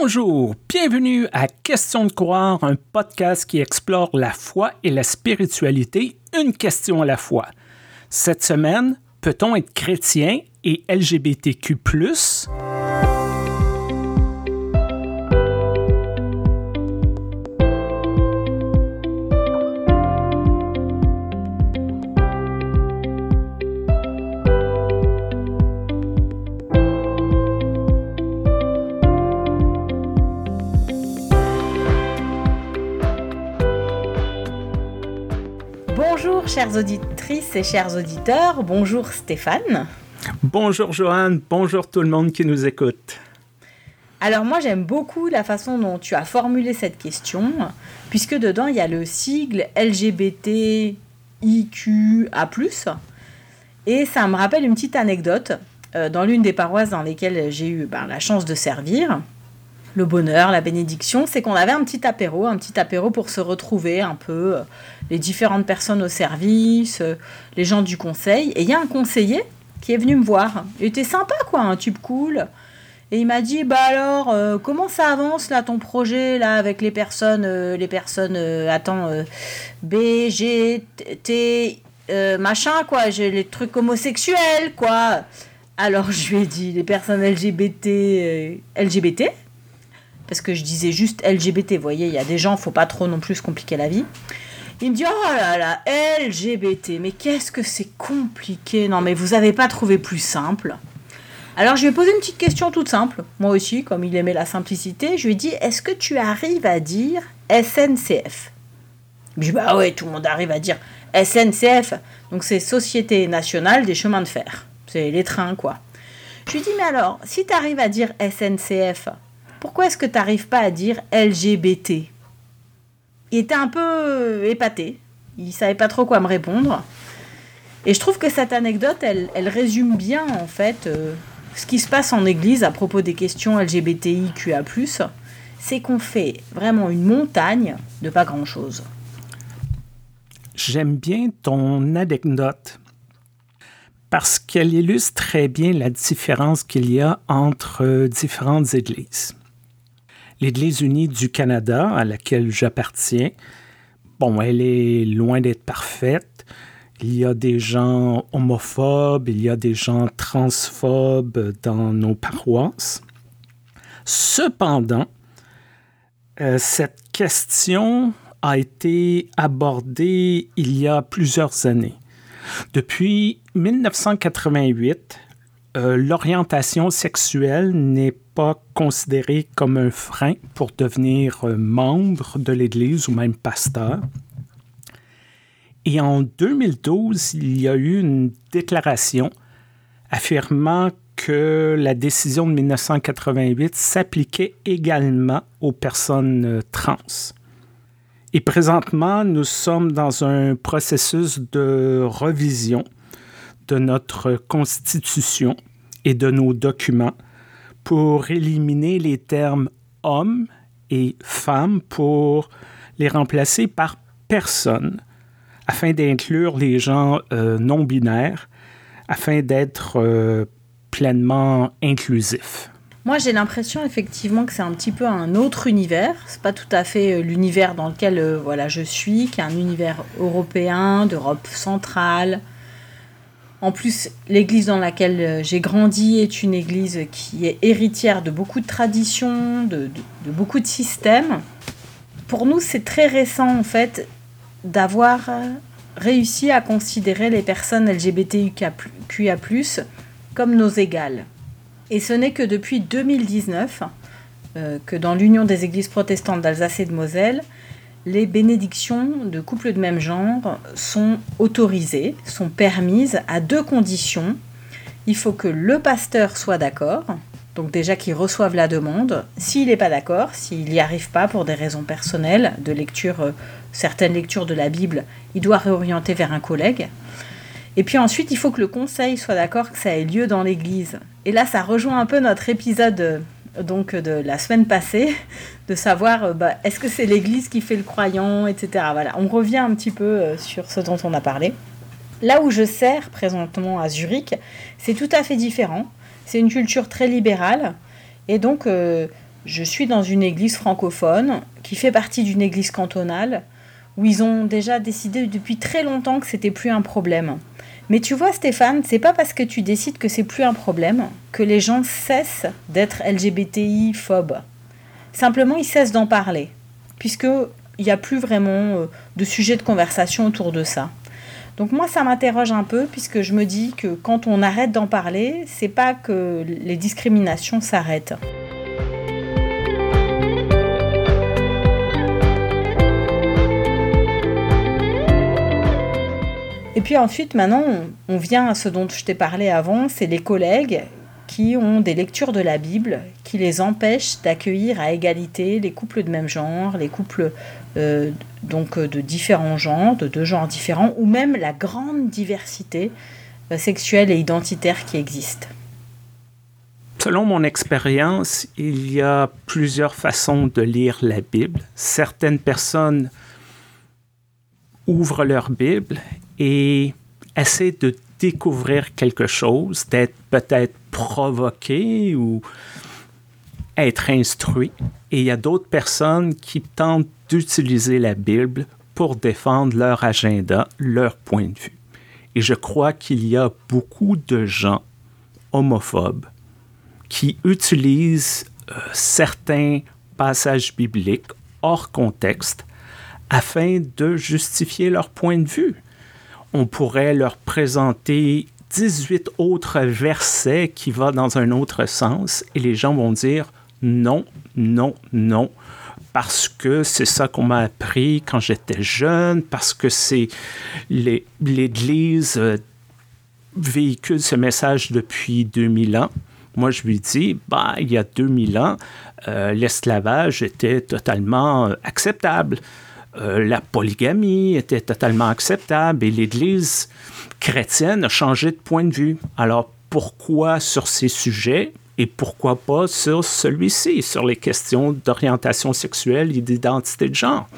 Bonjour, bienvenue à Question de croire, un podcast qui explore la foi et la spiritualité, une question à la fois. Cette semaine, peut-on être chrétien et LGBTQ ⁇ chères auditrices et chers auditeurs. Bonjour Stéphane. Bonjour Joanne, bonjour tout le monde qui nous écoute. Alors moi j'aime beaucoup la façon dont tu as formulé cette question, puisque dedans il y a le sigle LGBTIQA+, et ça me rappelle une petite anecdote euh, dans l'une des paroisses dans lesquelles j'ai eu ben, la chance de servir le bonheur, la bénédiction, c'est qu'on avait un petit apéro, un petit apéro pour se retrouver un peu, euh, les différentes personnes au service, euh, les gens du conseil. Et il y a un conseiller qui est venu me voir. Il était sympa, quoi, un type cool. Et il m'a dit, bah alors, euh, comment ça avance là ton projet là avec les personnes, les personnes, attends, B, G, T, machin quoi, j'ai les trucs homosexuels quoi. Alors je lui ai dit les personnes LGBT, LGBT, parce que je disais juste LGBT, vous voyez, il y a des gens, faut pas trop non plus compliquer la vie. Il me dit oh là là, LGBT, mais qu'est-ce que c'est compliqué. Non mais vous avez pas trouvé plus simple. Alors je lui ai posé une petite question toute simple, moi aussi, comme il aimait la simplicité, je lui ai dit est-ce que tu arrives à dire SNCF Il me dit bah ouais, tout le monde arrive à dire SNCF, donc c'est Société Nationale des Chemins de Fer, c'est les trains quoi. Je lui ai dit mais alors, si tu arrives à dire SNCF, pourquoi est-ce que tu n'arrives pas à dire LGBT Il était un peu épaté. Il savait pas trop quoi me répondre. Et je trouve que cette anecdote, elle, résume bien en fait euh, ce qui se passe en Église à propos des questions LGBTIQA+. C'est qu'on fait vraiment une montagne de pas grand-chose. J'aime bien ton anecdote parce qu'elle illustre très bien la différence qu'il y a entre différentes églises l'Église unie du Canada, à laquelle j'appartiens, bon, elle est loin d'être parfaite. Il y a des gens homophobes, il y a des gens transphobes dans nos paroisses. Cependant, euh, cette question a été abordée il y a plusieurs années. Depuis 1988, euh, l'orientation sexuelle n'est pas considérée comme un frein pour devenir euh, membre de l'Église ou même pasteur. Et en 2012, il y a eu une déclaration affirmant que la décision de 1988 s'appliquait également aux personnes euh, trans. Et présentement, nous sommes dans un processus de revision de notre Constitution et de nos documents pour éliminer les termes homme et femme pour les remplacer par personne afin d'inclure les gens euh, non binaires afin d'être euh, pleinement inclusif. Moi, j'ai l'impression effectivement que c'est un petit peu un autre univers. C'est pas tout à fait euh, l'univers dans lequel voilà je suis, qui est un univers européen, d'Europe centrale, en plus, l'église dans laquelle euh, j'ai grandi est une église qui est héritière de beaucoup de traditions, de, beaucoup de systèmes. Pour nous, c'est très récent en fait d'avoir euh, réussi à considérer les personnes LGBTQIA+, comme nos égales. Et ce n'est que depuis 2019 euh, que dans l'Union des églises protestantes d'Alsace et de Moselle, les bénédictions de couples de même genre sont autorisées, sont permises à deux conditions. Il faut que le pasteur soit d'accord, donc déjà qu'il reçoive la demande. S'il n'est pas d'accord, s'il n'y arrive pas pour des raisons personnelles, de lecture, euh, certaines lectures de la Bible, il doit réorienter vers un collègue. Et puis ensuite, il faut que le conseil soit d'accord que ça ait lieu dans l'église. Et là, ça rejoint un peu notre épisode donc de la semaine passée, de savoir euh, bah, est-ce que c'est l'Église qui fait le croyant, etc. Voilà, on revient un petit peu euh, sur ce dont on a parlé. Là où je sers présentement à Zurich, c'est tout à fait différent. C'est une culture très libérale et donc euh, je suis dans une église francophone qui fait partie d'une église cantonale où ils ont déjà décidé depuis très longtemps que c'était plus un problème. Mais tu vois Stéphane, c'est pas parce que tu décides que c'est plus un problème que les gens cessent d'être LGBTI phobes. Simplement, ils cessent d'en parler puisque il n'y a plus vraiment euh, de sujet de conversation autour de ça. Donc moi, ça m'interroge un peu puisque je me dis que quand on arrête d'en parler, c'est pas que les discriminations s'arrêtent. Et puis ensuite, maintenant, on vient à ce dont je t'ai parlé avant, c'est les collègues qui ont des lectures de la Bible qui les empêchent d'accueillir à égalité les couples de même genre, les couples euh, donc de différents genres, de deux genres différents, ou même la grande diversité euh, sexuelle et identitaire qui existe. Selon mon expérience, il y a plusieurs façons de lire la Bible. Certaines personnes ouvrent leur Bible et essaie de découvrir quelque chose, d'être peut-être provoqué ou être instruit. Et il y a d'autres personnes qui tentent d'utiliser la Bible pour défendre leur agenda, leur point de vue. Et je crois qu'il y a beaucoup de gens homophobes qui utilisent euh, certains passages bibliques hors contexte afin de justifier leur point de vue on pourrait leur présenter 18 autres versets qui vont dans un autre sens et les gens vont dire non, non, non, parce que c'est ça qu'on m'a appris quand j'étais jeune, parce que c'est l'Église euh, véhicule ce message depuis 2000 ans. Moi, je lui dis, bah, il y a 2000 ans, euh, l'esclavage était totalement euh, acceptable. Euh, la polygamie était totalement acceptable et l'Église chrétienne a changé de point de vue. Alors pourquoi sur ces sujets et pourquoi pas sur celui-ci, sur les questions d'orientation sexuelle et d'identité de genre?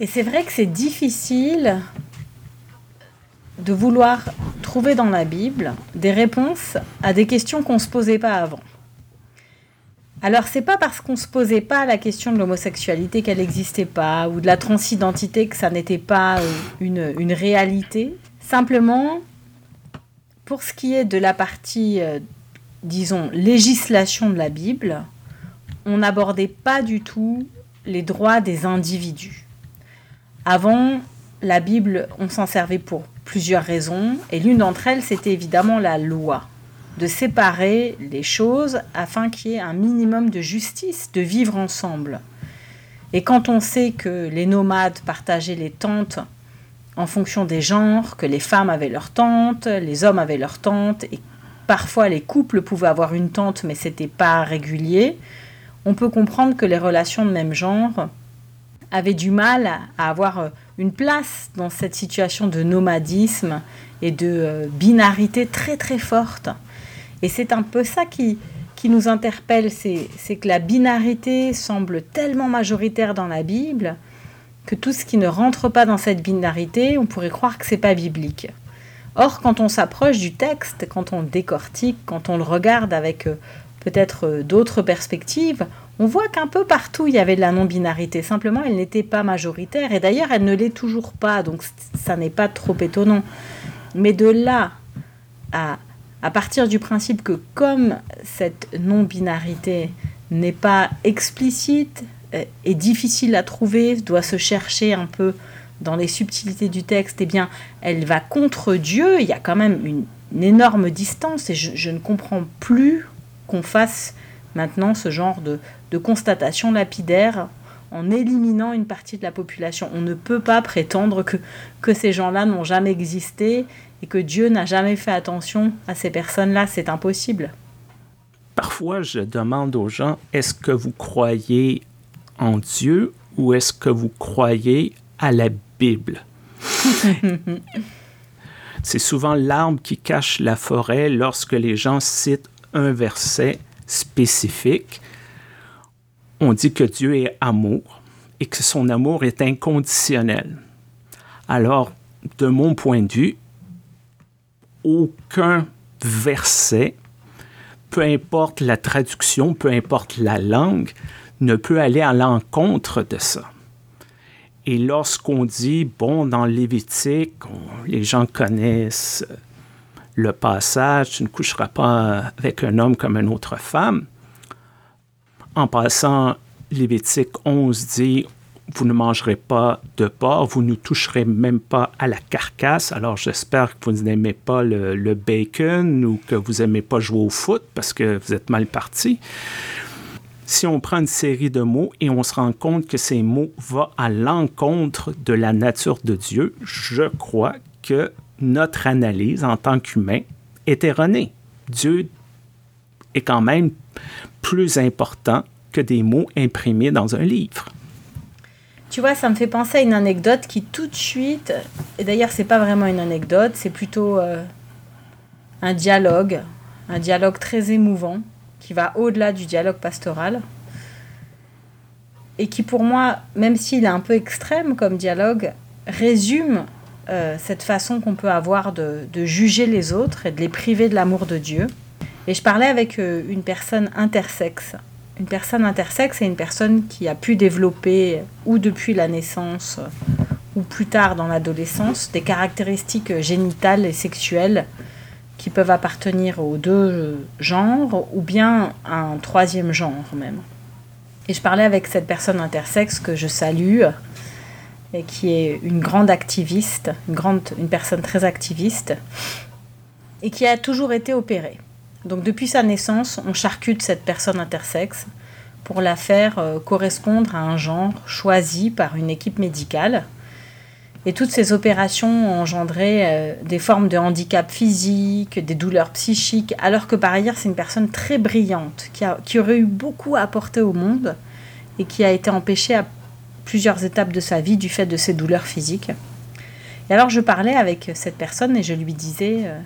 Et c'est vrai que c'est difficile de vouloir trouver dans la Bible des réponses à des questions qu'on ne se posait pas avant. Alors c'est pas parce qu'on se posait pas la question de l'homosexualité qu'elle n'existait pas ou de la transidentité que ça n'était pas euh, une, une, réalité. Simplement, pour ce qui est de la partie, euh, disons, législation de la Bible, on n'abordait pas du tout les droits des individus. Avant, la Bible, on s'en servait pour plusieurs raisons, et l'une d'entre elles, c'était évidemment la loi de séparer les choses afin qu'il y ait un minimum de justice, de vivre ensemble. Et quand on sait que les nomades partageaient les tentes en fonction des genres, que les femmes avaient leur tente, les hommes avaient leur tente, et parfois les couples pouvaient avoir une tente, mais c'était pas régulier, on peut comprendre que les relations de même genre avaient du mal à avoir une place dans cette situation de nomadisme et de euh, binarité très très forte. Et c'est un peu ça qui, qui nous interpelle, c'est que la binarité semble tellement majoritaire dans la Bible que tout ce qui ne rentre pas dans cette binarité, on pourrait croire que c'est pas biblique. Or, quand on s'approche du texte, quand on décortique, quand on le regarde avec euh, peut-être euh, d'autres perspectives, on voit qu'un peu partout il y avait de la non-binarité. Simplement, elle n'était pas majoritaire. Et d'ailleurs, elle ne l'est toujours pas. Donc, ça n'est pas trop étonnant. Mais de là à à partir du principe que comme cette non-binarité n'est pas explicite euh, et difficile à trouver, doit se chercher un peu dans les subtilités du texte, eh bien, elle va contre Dieu. Il y a quand même une, énorme distance et je, ne comprends plus qu'on fasse maintenant ce genre de, de constatation lapidaire en éliminant une partie de la population. On ne peut pas prétendre que, que ces gens-là n'ont jamais existé et que Dieu n'a jamais fait attention à ces personnes-là. C'est impossible. Parfois, je demande aux gens, est-ce que vous croyez en Dieu ou est-ce que vous croyez à la Bible? C'est souvent l'arbre qui cache la forêt lorsque les gens citent un verset spécifique. On dit que Dieu est amour et que son amour est inconditionnel. Alors, de mon point de vue, aucun verset peu importe la traduction, peu importe la langue, ne peut aller à l'encontre de ça. Et lorsqu'on dit, bon, dans Lévitique, les gens connaissent le passage, tu ne coucheras pas avec un homme comme une autre femme. En passant, Lévitique 11 dit, vous ne mangerez pas de porc, vous ne toucherez même pas à la carcasse. Alors j'espère que vous n'aimez pas le, bacon ou que vous n'aimez pas jouer au foot parce que vous êtes mal parti. Si on prend une série de mots et on se rend compte que ces mots vont à l'encontre de la nature de Dieu, je crois que notre analyse en tant qu'humain est erronée. Dieu est quand même plus important que des mots imprimés dans un livre. Tu vois, ça me fait penser à une anecdote qui tout de suite, et d'ailleurs c'est pas vraiment une anecdote, c'est plutôt euh, un dialogue, un dialogue très émouvant qui va au-delà du dialogue pastoral et qui pour moi, même s'il est un peu extrême comme dialogue, résume euh, cette façon qu'on peut avoir de, de, juger les autres et de les priver de l'amour de Dieu. Et je parlais avec euh, une personne intersexe une personne intersexe est une personne qui a pu développer, ou depuis la naissance, ou plus tard dans l'adolescence, des caractéristiques génitales et sexuelles qui peuvent appartenir aux deux genres, ou bien à un troisième genre même. Et je parlais avec cette personne intersexe que je salue, et qui est une grande activiste, une, grande, une personne très activiste, et qui a toujours été opérée. Donc depuis sa naissance, on charcute cette personne intersexe pour la faire euh, correspondre à un genre choisi par une équipe médicale. Et toutes ces opérations ont engendré euh, des formes de handicap physique, des douleurs psychiques, alors que par ailleurs c'est une personne très brillante, qui, qui aurait eu beaucoup à apporter au monde et qui a été empêchée à plusieurs étapes de sa vie du fait de ses douleurs physiques. Et alors je parlais avec cette personne et je lui disais, euh,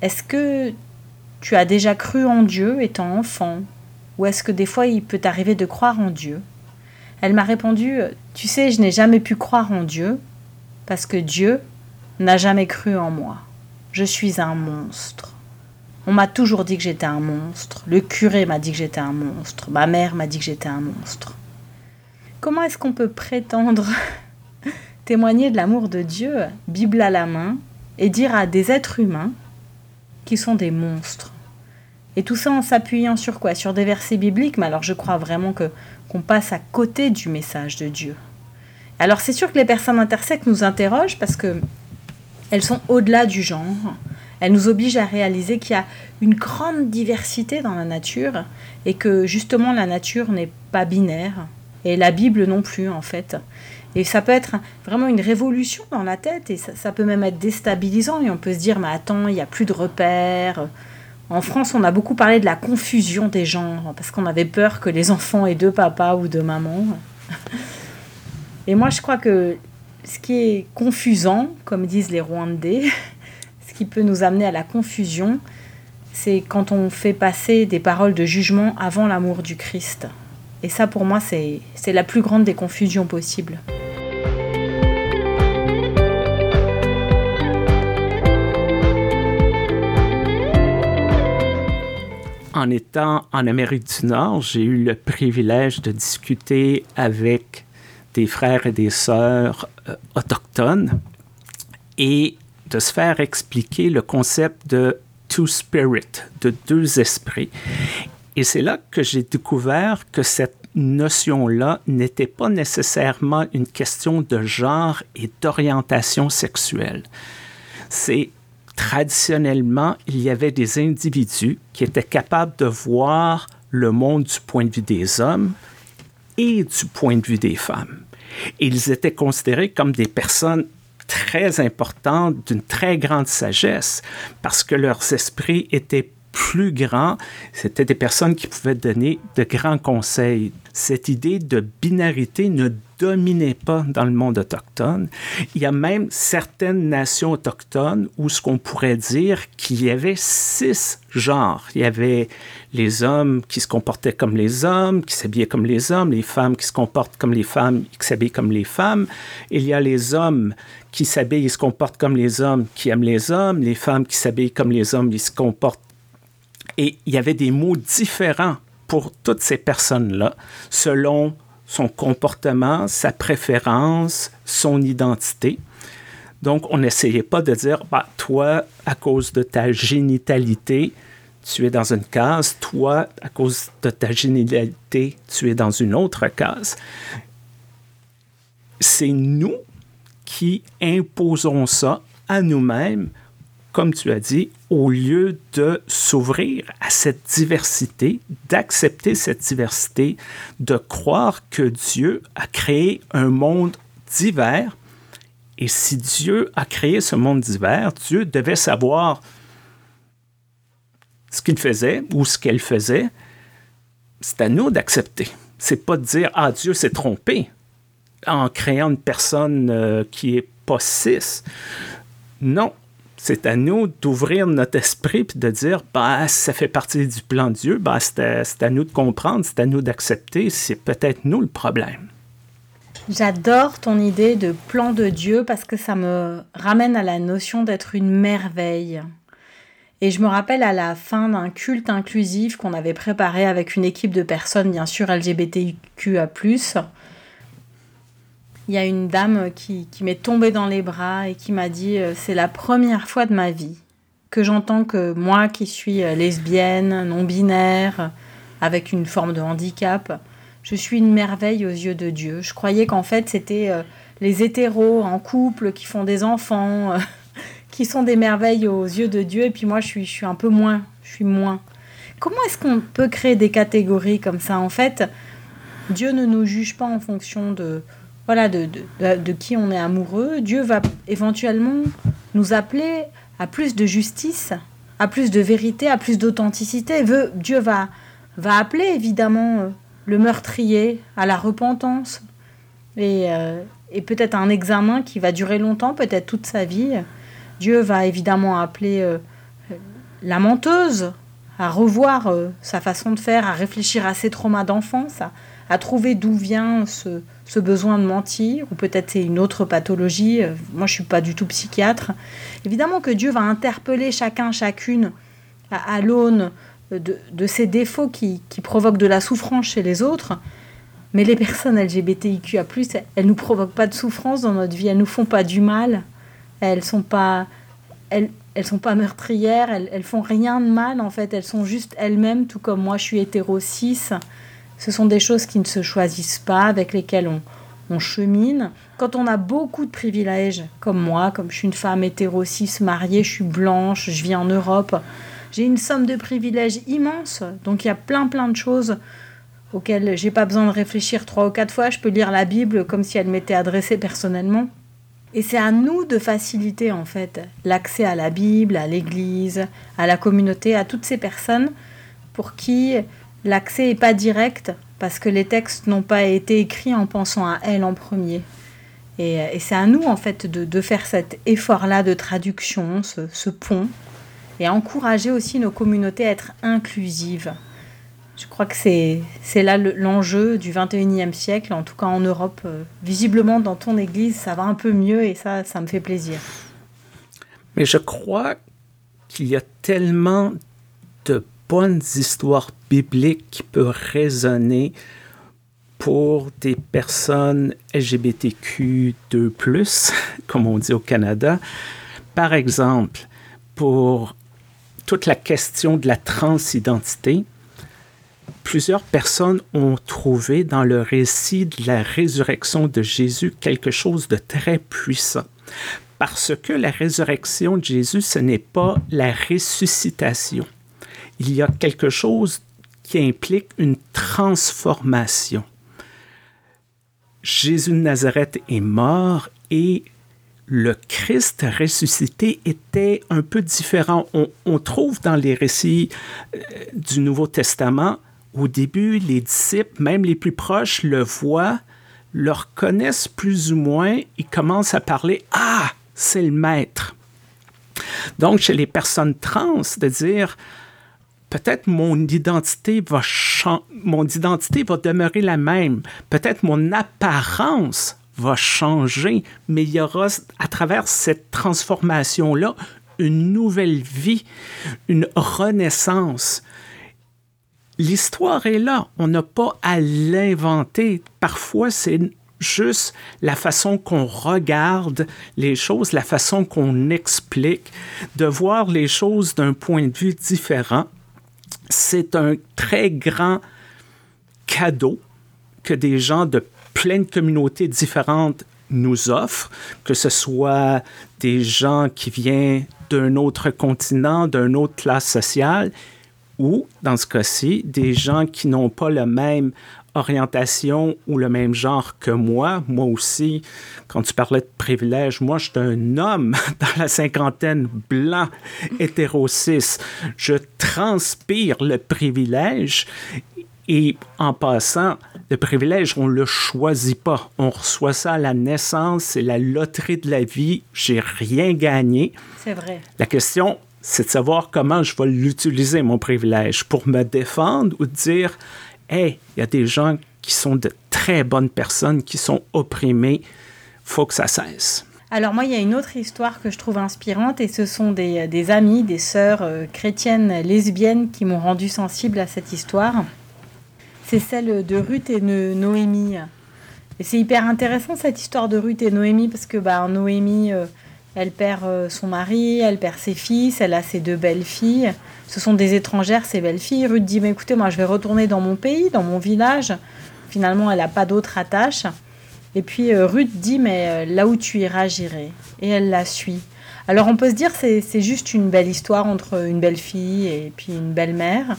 est-ce que tu as déjà cru en Dieu étant enfant Ou est-ce que des fois il peut t'arriver de croire en Dieu? Elle m'a répondu Tu sais, je n'ai jamais pu croire en Dieu parce que Dieu n'a jamais cru en moi. Je suis un monstre. On m'a toujours dit que j'étais un monstre. Le curé m'a dit que j'étais un monstre. Ma mère m'a dit que j'étais un monstre. Comment est-ce qu'on peut prétendre témoigner de l'amour de Dieu, Bible à la main, et dire à des êtres humains qui sont des monstres. Et tout ça en s'appuyant sur quoi? Sur des versets bibliques, mais alors je crois vraiment que qu'on passe à côté du message de Dieu. Alors c'est sûr que les personnes intersexes nous interrogent parce que elles sont au-delà du genre. Elles nous obligent à réaliser qu'il y a une grande diversité dans la nature et que justement la nature n'est pas binaire et la Bible non plus en fait. Et ça peut être vraiment une révolution dans la tête et ça, peut même être déstabilisant et on peut se dire mais attends, il n'y a plus de repères. En France, on a beaucoup parlé de la confusion des genres parce qu'on avait peur que les enfants aient deux papas ou deux mamans. Et moi, je crois que ce qui est confusant, comme disent les Rwandais, ce qui peut nous amener à la confusion, c'est quand on fait passer des paroles de jugement avant l'amour du Christ. Et ça, pour moi, c'est la plus grande des confusions possibles. En étant en Amérique du Nord, j'ai eu le privilège de discuter avec des frères et des sœurs euh, autochtones et de se faire expliquer le concept de two spirit, de deux esprits. Et c'est là que j'ai découvert que cette notion-là n'était pas nécessairement une question de genre et d'orientation sexuelle. C'est traditionnellement, il y avait des individus qui étaient capables de voir le monde du point de vue des hommes et du point de vue des femmes. ils étaient considérés comme des personnes très importantes, d'une très grande sagesse, parce que leurs esprits étaient plus grands, c'était des personnes qui pouvaient donner de grands conseils. Cette idée de binarité ne dominait pas dans le monde autochtone. Il y a même certaines nations autochtones où ce qu'on pourrait dire qu'il y avait six genres. Il y avait les hommes qui se comportaient comme les hommes, qui s'habillaient comme les hommes, les femmes qui se comportent comme les femmes, qui s'habillent comme les femmes. Il y a les hommes qui s'habillent et se comportent comme les hommes, qui aiment les hommes, les femmes qui s'habillent comme les hommes, ils se comportent Et il y avait des mots différents pour toutes ces personnes-là, selon son comportement, sa préférence, son identité. Donc, on n'essayait pas de dire, bah, toi, à cause de ta génitalité, tu es dans une case, toi, à cause de ta génitalité, tu es dans une autre case. C'est nous qui imposons ça à nous-mêmes, comme tu as dit, au lieu de s'ouvrir à cette diversité, d'accepter cette diversité, de croire que Dieu a créé un monde divers. Et si Dieu a créé ce monde divers, Dieu devait savoir ce qu'il faisait ou ce qu'elle faisait. C'est à nous d'accepter. C'est pas de dire Ah, Dieu s'est trompé en créant une personne euh, qui est pas cis. Non, c'est à nous d'ouvrir notre esprit et de dire bah, ça fait partie du plan de Dieu, bah, c'est à, nous de comprendre, c'est à nous d'accepter, c'est peut-être nous le problème. J'adore ton idée de plan de Dieu parce que ça me ramène à la notion d'être une merveille. Et je me rappelle à la fin d'un culte inclusif qu'on avait préparé avec une équipe de personnes, bien sûr LGBTQA, il y a une dame qui, m'est tombée dans les bras et qui m'a dit euh, c'est la première fois de ma vie que j'entends que moi qui suis euh, lesbienne, non binaire, avec une forme de handicap, je suis une merveille aux yeux de Dieu. Je croyais qu'en fait c'était euh, les hétéros en couple qui font des enfants, qui sont des merveilles aux yeux de Dieu, et puis moi je suis, je suis un peu moins, je suis moins. Comment est-ce qu'on peut créer des catégories comme ça? En fait, Dieu ne nous juge pas en fonction de, voilà, de, de, qui on est amoureux, Dieu va éventuellement nous appeler à plus de justice, à plus de vérité, à plus d'authenticité. Dieu va, va appeler évidemment euh, le meurtrier à la repentance et, euh, et peut-être un examen qui va durer longtemps, peut-être toute sa vie. Dieu va évidemment appeler euh, la menteuse à revoir sa façon de faire, à réfléchir à ses traumas d'enfance, à trouver d'où vient ce, ce besoin de mentir, ou peut-être c'est une autre pathologie. Euh, moi, je suis pas du tout psychiatre. Évidemment que Dieu va interpeller chacun, chacune à, l'aune de, de, ces défauts qui, qui, provoquent de la souffrance chez les autres. Mais les personnes LGBTIQA+, elles nous provoquent pas de souffrance dans notre vie, elles nous font pas du mal, elles sont pas, elles, elles sont pas meurtrières, elles, elles font rien de mal en fait, elles sont juste elles-mêmes, tout comme moi je suis hétéro. Ce sont des choses qui ne se choisissent pas, avec lesquelles on, chemine. Quand on a beaucoup de privilèges, comme moi, comme je suis une femme hétéro mariée, je suis blanche, je vis en Europe, j'ai une somme de privilèges immense. Donc il y a plein plein de choses auxquelles j'ai pas besoin de réfléchir trois ou quatre fois. Je peux lire la Bible comme si elle m'était adressée personnellement. Et c'est à nous de faciliter en fait l'accès à la Bible, à l'Église, à la communauté, à toutes ces personnes pour qui l'accès n'est pas direct parce que les textes n'ont pas été écrits en pensant à elle en premier. Et, euh, c'est à nous, en fait, de, faire cet effort-là de traduction, ce, pont, et encourager aussi nos communautés à être inclusives. Je crois que c'est, là l'enjeu du 21e siècle, en tout cas en Europe. Euh, visiblement, dans ton église, ça va un peu mieux et ça, ça me fait plaisir. Mais je crois qu'il y a tellement de bonnes histoires bibliques qui peuvent résonner pour des personnes LGBTQ2+, comme on dit au Canada. Par exemple, pour toute la question de la transidentité, plusieurs personnes ont trouvé dans le récit de la résurrection de Jésus quelque chose de très puissant. Parce que la résurrection de Jésus, ce n'est pas la ressuscitation il y a quelque chose qui implique une transformation. Jésus de Nazareth est mort et le Christ ressuscité était un peu différent. On, trouve dans les récits euh, du Nouveau Testament, au début, les disciples, même les plus proches, le voient, le reconnaissent plus ou moins, ils commencent à parler Ah, c'est le Maître. Donc, chez les personnes trans, de dire peut-être mon identité va mon identité va demeurer la même. Peut-être mon apparence va changer, mais il y aura à travers cette transformation-là une nouvelle vie, une renaissance. L'histoire est là, on n'a pas à l'inventer. Parfois, c'est juste la façon qu'on regarde les choses, la façon qu'on explique, de voir les choses d'un point de vue différent. C'est un très grand cadeau que des gens de plein de communautés différentes nous offrent, que ce soit des gens qui viennent d'un autre continent, d'une autre classe sociale, ou, dans ce cas-ci, des gens qui n'ont pas la même orientation ou le même genre que moi. Moi aussi, quand tu parlais de privilège, moi, je suis un homme dans la cinquantaine, blanc, hétérocis. Je transpire le privilège et en passant, le privilège, on ne le choisit pas. On reçoit ça à la naissance, c'est la loterie de la vie. J'ai rien gagné. C'est vrai. La question, c'est de savoir comment je vais l'utiliser, mon privilège, pour me défendre ou dire, hey, il y a des gens qui sont de très bonnes personnes, qui sont opprimés, faut que ça cesse. Alors moi, il y a une autre histoire que je trouve inspirante et ce sont des, des amis, des sœurs euh, chrétiennes lesbiennes qui m'ont rendu sensible à cette histoire c'est celle de Ruth et Noémie. Et c'est hyper intéressant cette histoire de Ruth et Noémie parce que bah, Noémie, euh, elle perd euh, son mari, elle perd ses fils, elle a ses deux belles filles. Ce sont des étrangères, ces belles filles. Ruth dit mais écoutez, moi je vais retourner dans mon pays, dans mon village. Finalement, elle n'a pas d'autre attache. Et puis euh, Ruth dit mais là où tu iras, j'irai. Et elle la suit. Alors on peut se dire c'est c'est juste une belle histoire entre une belle fille et puis une belle mère.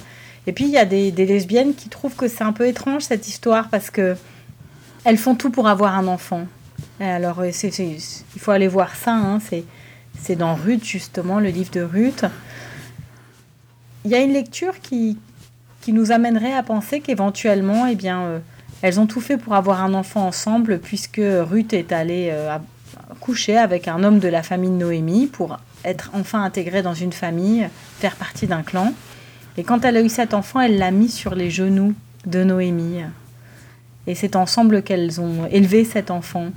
Et puis il y a des, lesbiennes qui trouvent que c'est un peu étrange cette histoire parce que elles font tout pour avoir un enfant. Alors il faut aller voir ça, hein, c'est dans Ruth justement, le livre de Ruth. Il y a une lecture qui, qui nous amènerait à penser qu'éventuellement, eh bien, euh, elles ont tout fait pour avoir un enfant ensemble puisque Ruth est allée euh, coucher avec un homme de la famille de Noémie pour être enfin intégrée dans une famille, faire partie d'un clan. Et quand elle a eu cet enfant, elle l'a mis sur les genoux de Noémie. Et c'est ensemble qu'elles ont élevé cet enfant.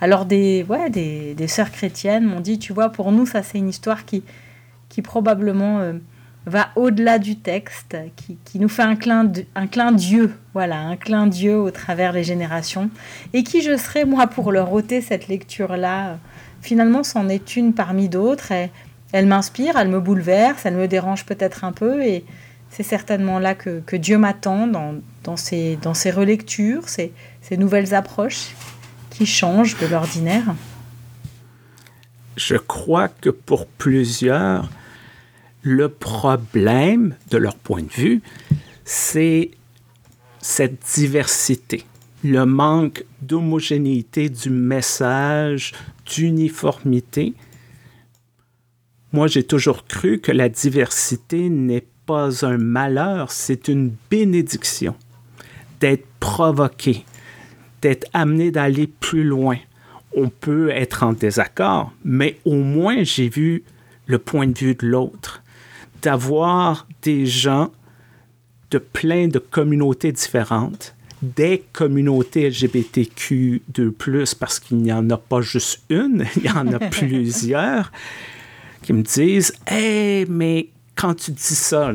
Alors des, ouais, des, sœurs chrétiennes m'ont dit, tu vois, pour nous, ça c'est une histoire qui, qui probablement euh, va au-delà du texte, qui, qui, nous fait un clin, un clin Dieu, voilà, un clin Dieu au travers des générations. Et qui je serais, moi, pour leur ôter cette lecture-là Finalement, c'en est une parmi d'autres. Elle m'inspire, elle me bouleverse, elle me dérange peut-être un peu. Et, c'est certainement là que, Dieu m'attend dans, dans, ces, relectures, ces, ces nouvelles approches qui changent de l'ordinaire. Je crois que pour plusieurs, le problème, de leur point de vue, c'est cette diversité, le manque d'homogénéité du message, d'uniformité. Moi, j'ai toujours cru que la diversité n'est pas un malheur, c'est une bénédiction d'être provoqué, d'être amené d'aller plus loin. On peut être en désaccord, mais au moins j'ai vu le point de vue de l'autre, d'avoir des gens de plein de communautés différentes, des communautés LGBTQ2+, parce qu'il n'y en a pas juste une, il y en a plusieurs, qui me disent Hey, mais quand tu dis ça,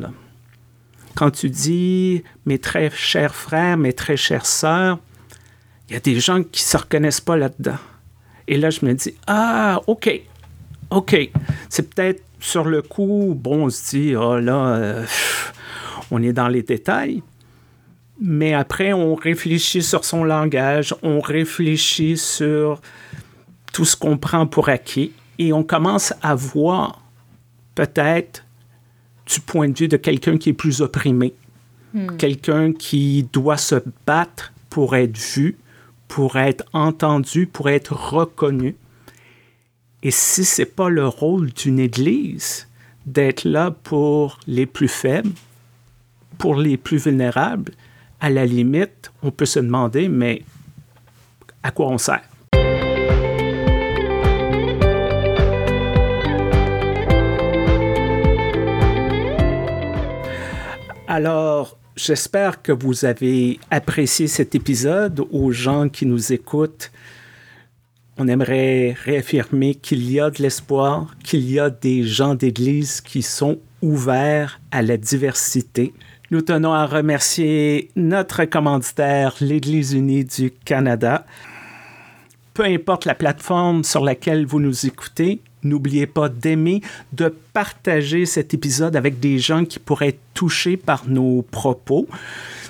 quand tu dis mes très chers frères, mes très chères sœurs, il y a des gens qui ne se reconnaissent pas là-dedans. Et là, je me dis, ah, OK, OK. C'est peut-être sur le coup, bon, on se dit, oh là, euh, on est dans les détails. Mais après, on réfléchit sur son langage, on réfléchit sur tout ce qu'on prend pour acquis et on commence à voir peut-être du point de vue de quelqu'un qui est plus opprimé, hmm. quelqu'un qui doit se battre pour être vu, pour être entendu, pour être reconnu. Et si ce n'est pas le rôle d'une Église d'être là pour les plus faibles, pour les plus vulnérables, à la limite, on peut se demander, mais à quoi on sert? Alors, j'espère que vous avez apprécié cet épisode. Aux gens qui nous écoutent, on aimerait réaffirmer qu'il y a de l'espoir, qu'il y a des gens d'Église qui sont ouverts à la diversité. Nous tenons à remercier notre commanditaire, l'Église unie du Canada. Peu importe la plateforme sur laquelle vous nous écoutez, n'oubliez pas d'aimer, de partager cet épisode avec des gens qui pourraient être touchés par nos propos.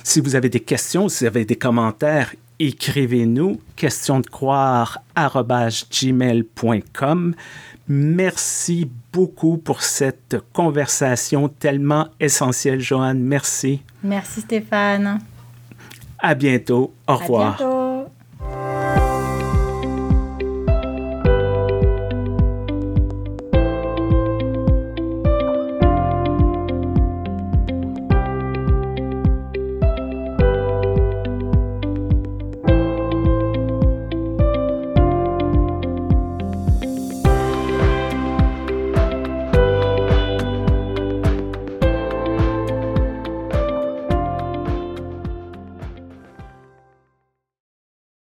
Si vous avez des questions, si vous avez des commentaires, écrivez-nous question de croire gmail.com. Merci beaucoup pour cette conversation tellement essentielle, Joanne. Merci. Merci, Stéphane. À bientôt. Au revoir. bientôt.